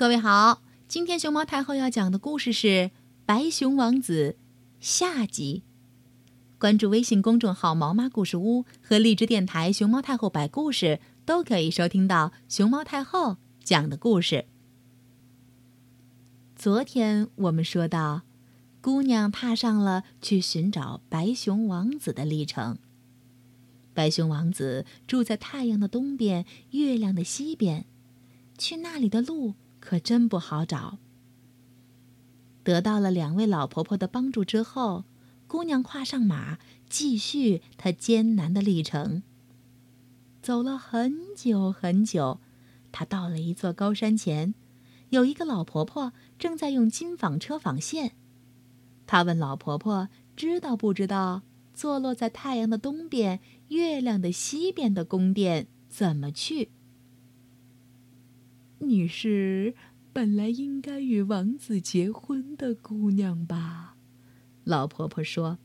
各位好，今天熊猫太后要讲的故事是《白熊王子》下集。关注微信公众号“毛妈故事屋”和荔枝电台“熊猫太后摆故事”，都可以收听到熊猫太后讲的故事。昨天我们说到，姑娘踏上了去寻找白熊王子的历程。白熊王子住在太阳的东边，月亮的西边，去那里的路。可真不好找。得到了两位老婆婆的帮助之后，姑娘跨上马，继续她艰难的历程。走了很久很久，她到了一座高山前，有一个老婆婆正在用金纺车纺线。她问老婆婆：“知道不知道坐落在太阳的东边、月亮的西边的宫殿怎么去？”你是本来应该与王子结婚的姑娘吧？老婆婆说：“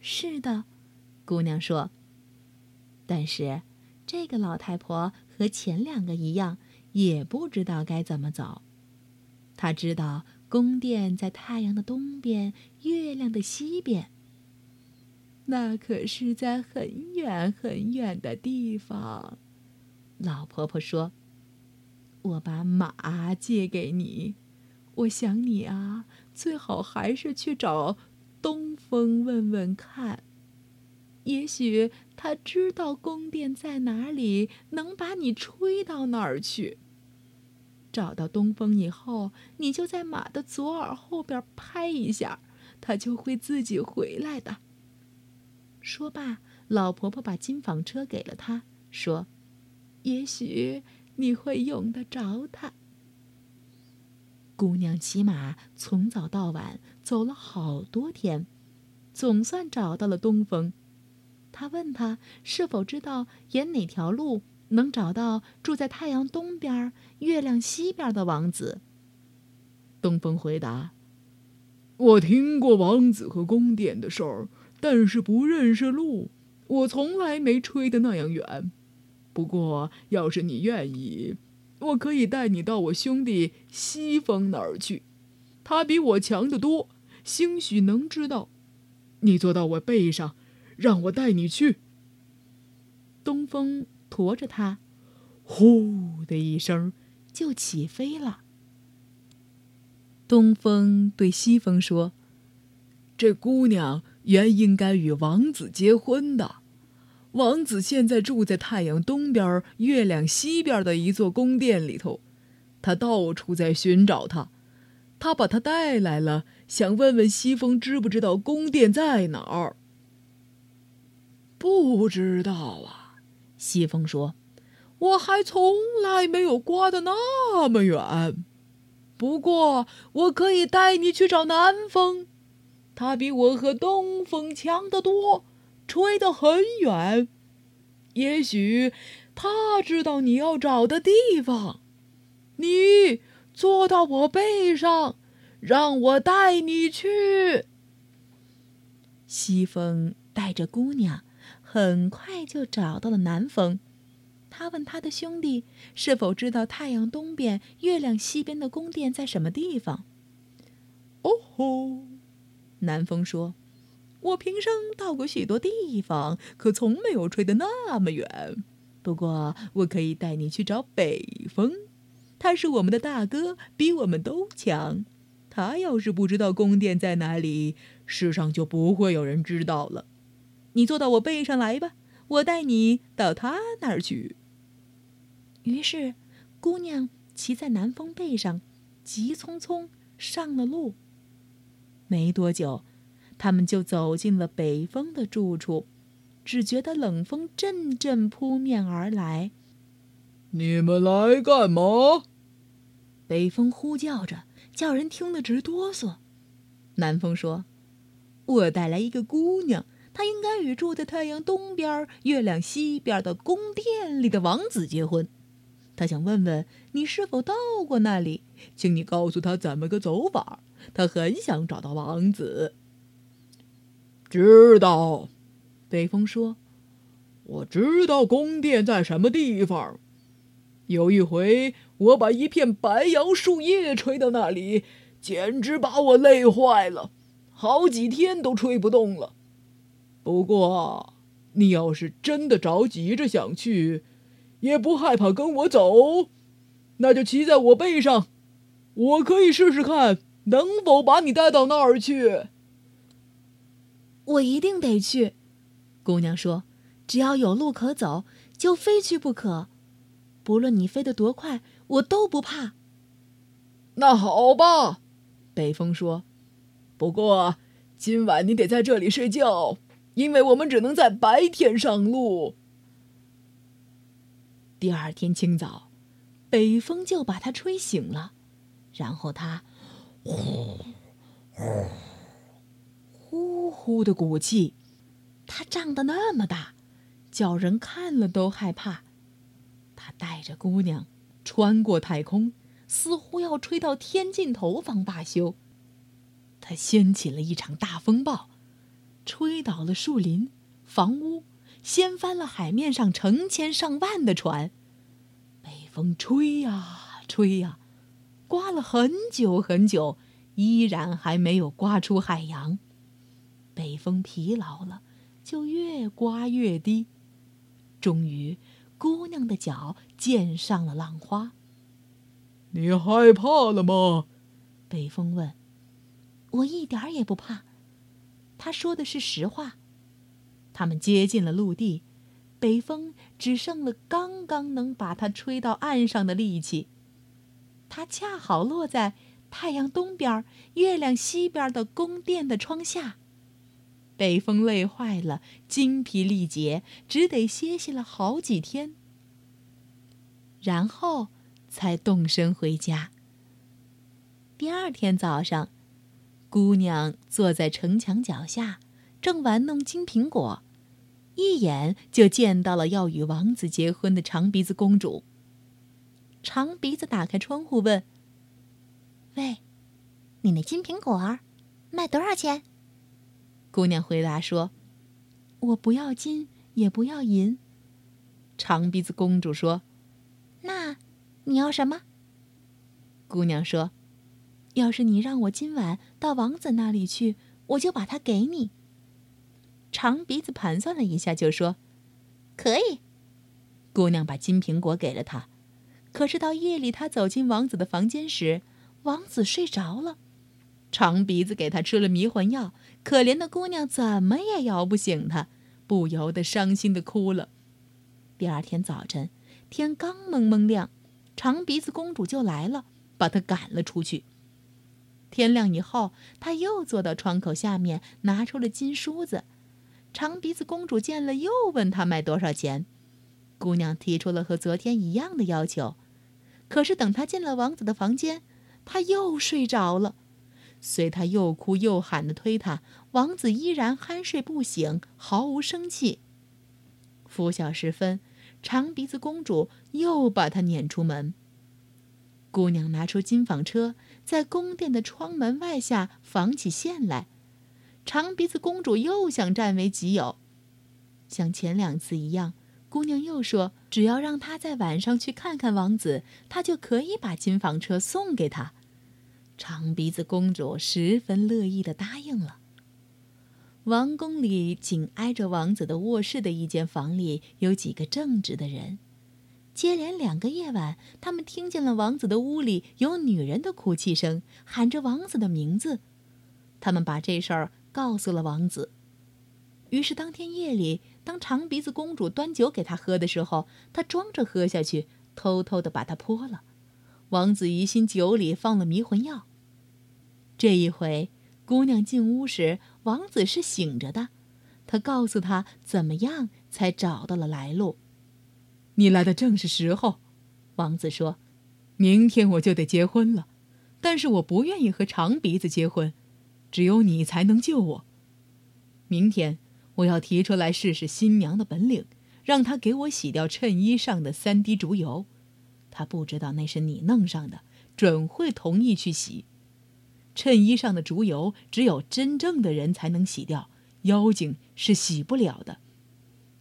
是的。”姑娘说：“但是这个老太婆和前两个一样，也不知道该怎么走。她知道宫殿在太阳的东边，月亮的西边。那可是在很远很远的地方。”老婆婆说。我把马借给你，我想你啊，最好还是去找东风问问看。也许他知道宫殿在哪里，能把你吹到那儿去。找到东风以后，你就在马的左耳后边拍一下，他就会自己回来的。说罢，老婆婆把金纺车给了他，说：“也许。”你会用得着它。姑娘骑马从早到晚走了好多天，总算找到了东风。她问他是否知道沿哪条路能找到住在太阳东边、月亮西边的王子。东风回答：“我听过王子和宫殿的事儿，但是不认识路。我从来没吹得那样远。”不过，要是你愿意，我可以带你到我兄弟西风那儿去。他比我强得多，兴许能知道。你坐到我背上，让我带你去。东风驮着他，呼的一声就起飞了。东风对西风说：“这姑娘原应该与王子结婚的。”王子现在住在太阳东边、月亮西边的一座宫殿里头，他到处在寻找他。他把他带来了，想问问西风知不知道宫殿在哪儿。不知道啊，西风说：“我还从来没有刮得那么远。不过我可以带你去找南风，他比我和东风强得多。”吹得很远，也许他知道你要找的地方。你坐到我背上，让我带你去。西风带着姑娘，很快就找到了南风。他问他的兄弟是否知道太阳东边、月亮西边的宫殿在什么地方。哦吼，南风说。我平生到过许多地方，可从没有吹得那么远。不过，我可以带你去找北风，他是我们的大哥，比我们都强。他要是不知道宫殿在哪里，世上就不会有人知道了。你坐到我背上来吧，我带你到他那儿去。于是，姑娘骑在南风背上，急匆匆上了路。没多久。他们就走进了北风的住处，只觉得冷风阵阵扑面而来。你们来干嘛？北风呼叫着，叫人听得直哆嗦。南风说：“我带来一个姑娘，她应该与住在太阳东边、月亮西边的宫殿里的王子结婚。她想问问你是否到过那里，请你告诉她怎么个走法。她很想找到王子。”知道，北风说：“我知道宫殿在什么地方。有一回，我把一片白杨树叶吹到那里，简直把我累坏了，好几天都吹不动了。不过，你要是真的着急着想去，也不害怕跟我走，那就骑在我背上，我可以试试看能否把你带到那儿去。我一定得去，姑娘说：“只要有路可走，就非去不可。不论你飞得多快，我都不怕。”那好吧，北风说：“不过今晚你得在这里睡觉，因为我们只能在白天上路。”第二天清早，北风就把他吹醒了，然后他呼呼。呼呼的鼓气，它胀得那么大，叫人看了都害怕。他带着姑娘穿过太空，似乎要吹到天尽头方罢休。他掀起了一场大风暴，吹倒了树林、房屋，掀翻了海面上成千上万的船。北风吹呀吹呀，刮了很久很久，依然还没有刮出海洋。北风疲劳了，就越刮越低。终于，姑娘的脚溅上了浪花。你害怕了吗？北风问。我一点儿也不怕。他说的是实话。他们接近了陆地，北风只剩了刚刚能把它吹到岸上的力气。它恰好落在太阳东边、月亮西边的宫殿的窗下。北风累坏了，精疲力竭，只得歇息了好几天，然后才动身回家。第二天早上，姑娘坐在城墙脚下，正玩弄金苹果，一眼就见到了要与王子结婚的长鼻子公主。长鼻子打开窗户问：“喂，你那金苹果卖多少钱？”姑娘回答说：“我不要金，也不要银。”长鼻子公主说：“那你要什么？”姑娘说：“要是你让我今晚到王子那里去，我就把它给你。”长鼻子盘算了一下，就说：“可以。”姑娘把金苹果给了他。可是到夜里，他走进王子的房间时，王子睡着了。长鼻子给他吃了迷魂药。可怜的姑娘怎么也摇不醒他，不由得伤心的哭了。第二天早晨，天刚蒙蒙亮，长鼻子公主就来了，把她赶了出去。天亮以后，她又坐到窗口下面，拿出了金梳子。长鼻子公主见了，又问她卖多少钱。姑娘提出了和昨天一样的要求，可是等她进了王子的房间，她又睡着了。随他又哭又喊的推他，王子依然酣睡不醒，毫无生气。拂晓时分，长鼻子公主又把他撵出门。姑娘拿出金纺车，在宫殿的窗门外下纺起线来。长鼻子公主又想占为己有，像前两次一样，姑娘又说：“只要让他在晚上去看看王子，他就可以把金纺车送给他。”长鼻子公主十分乐意的答应了。王宫里紧挨着王子的卧室的一间房里有几个正直的人。接连两个夜晚，他们听见了王子的屋里有女人的哭泣声，喊着王子的名字。他们把这事儿告诉了王子。于是当天夜里，当长鼻子公主端酒给他喝的时候，他装着喝下去，偷偷的把它泼了。王子疑心酒里放了迷魂药。这一回，姑娘进屋时，王子是醒着的。他告诉她怎么样才找到了来路。你来的正是时候，王子说：“明天我就得结婚了，但是我不愿意和长鼻子结婚，只有你才能救我。明天我要提出来试试新娘的本领，让她给我洗掉衬衣上的三滴竹油。”他不知道那是你弄上的，准会同意去洗。衬衣上的竹油，只有真正的人才能洗掉，妖精是洗不了的。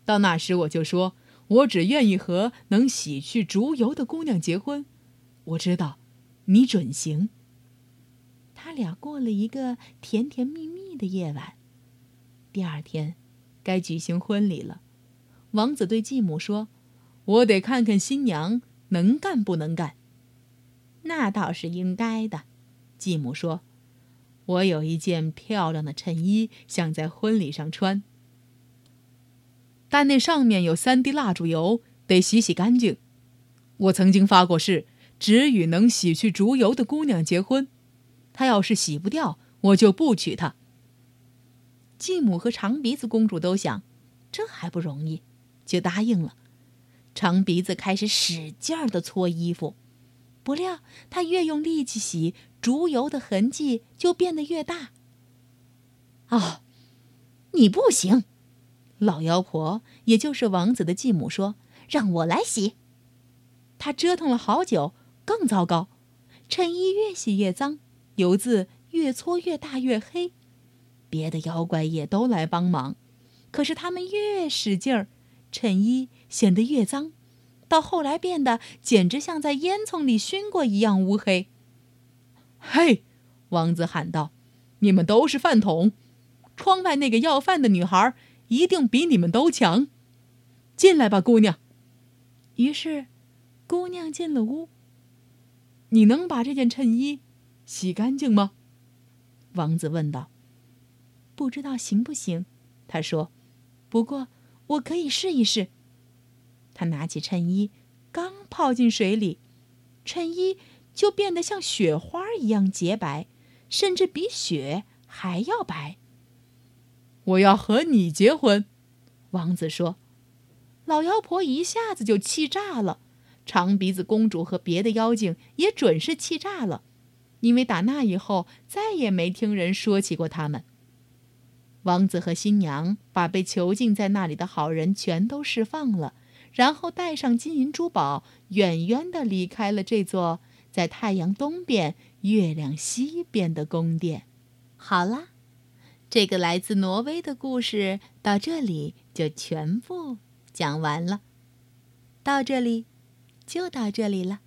到那时，我就说我只愿意和能洗去竹油的姑娘结婚。我知道，你准行。他俩过了一个甜甜蜜蜜的夜晚。第二天，该举行婚礼了。王子对继母说：“我得看看新娘能干不能干。”那倒是应该的，继母说：“我有一件漂亮的衬衣，想在婚礼上穿。但那上面有三滴蜡烛油，得洗洗干净。我曾经发过誓，只与能洗去烛油的姑娘结婚。她要是洗不掉，我就不娶她。”继母和长鼻子公主都想，这还不容易，就答应了。长鼻子开始使劲儿的搓衣服。不料，他越用力气洗，竹油的痕迹就变得越大。哦，你不行！老妖婆，也就是王子的继母说：“让我来洗。”他折腾了好久，更糟糕，衬衣越洗越脏，油渍越搓越大越黑。别的妖怪也都来帮忙，可是他们越使劲儿，衬衣显得越脏。到后来变得简直像在烟囱里熏过一样乌黑。嘿，王子喊道：“你们都是饭桶！窗外那个要饭的女孩一定比你们都强。进来吧，姑娘。”于是，姑娘进了屋。你能把这件衬衣洗干净吗？王子问道。“不知道行不行。”他说，“不过我可以试一试。”他拿起衬衣，刚泡进水里，衬衣就变得像雪花一样洁白，甚至比雪还要白。我要和你结婚，王子说。老妖婆一下子就气炸了，长鼻子公主和别的妖精也准是气炸了，因为打那以后再也没听人说起过他们。王子和新娘把被囚禁在那里的好人全都释放了。然后带上金银珠宝，远远地离开了这座在太阳东边、月亮西边的宫殿。好了，这个来自挪威的故事到这里就全部讲完了。到这里，就到这里了。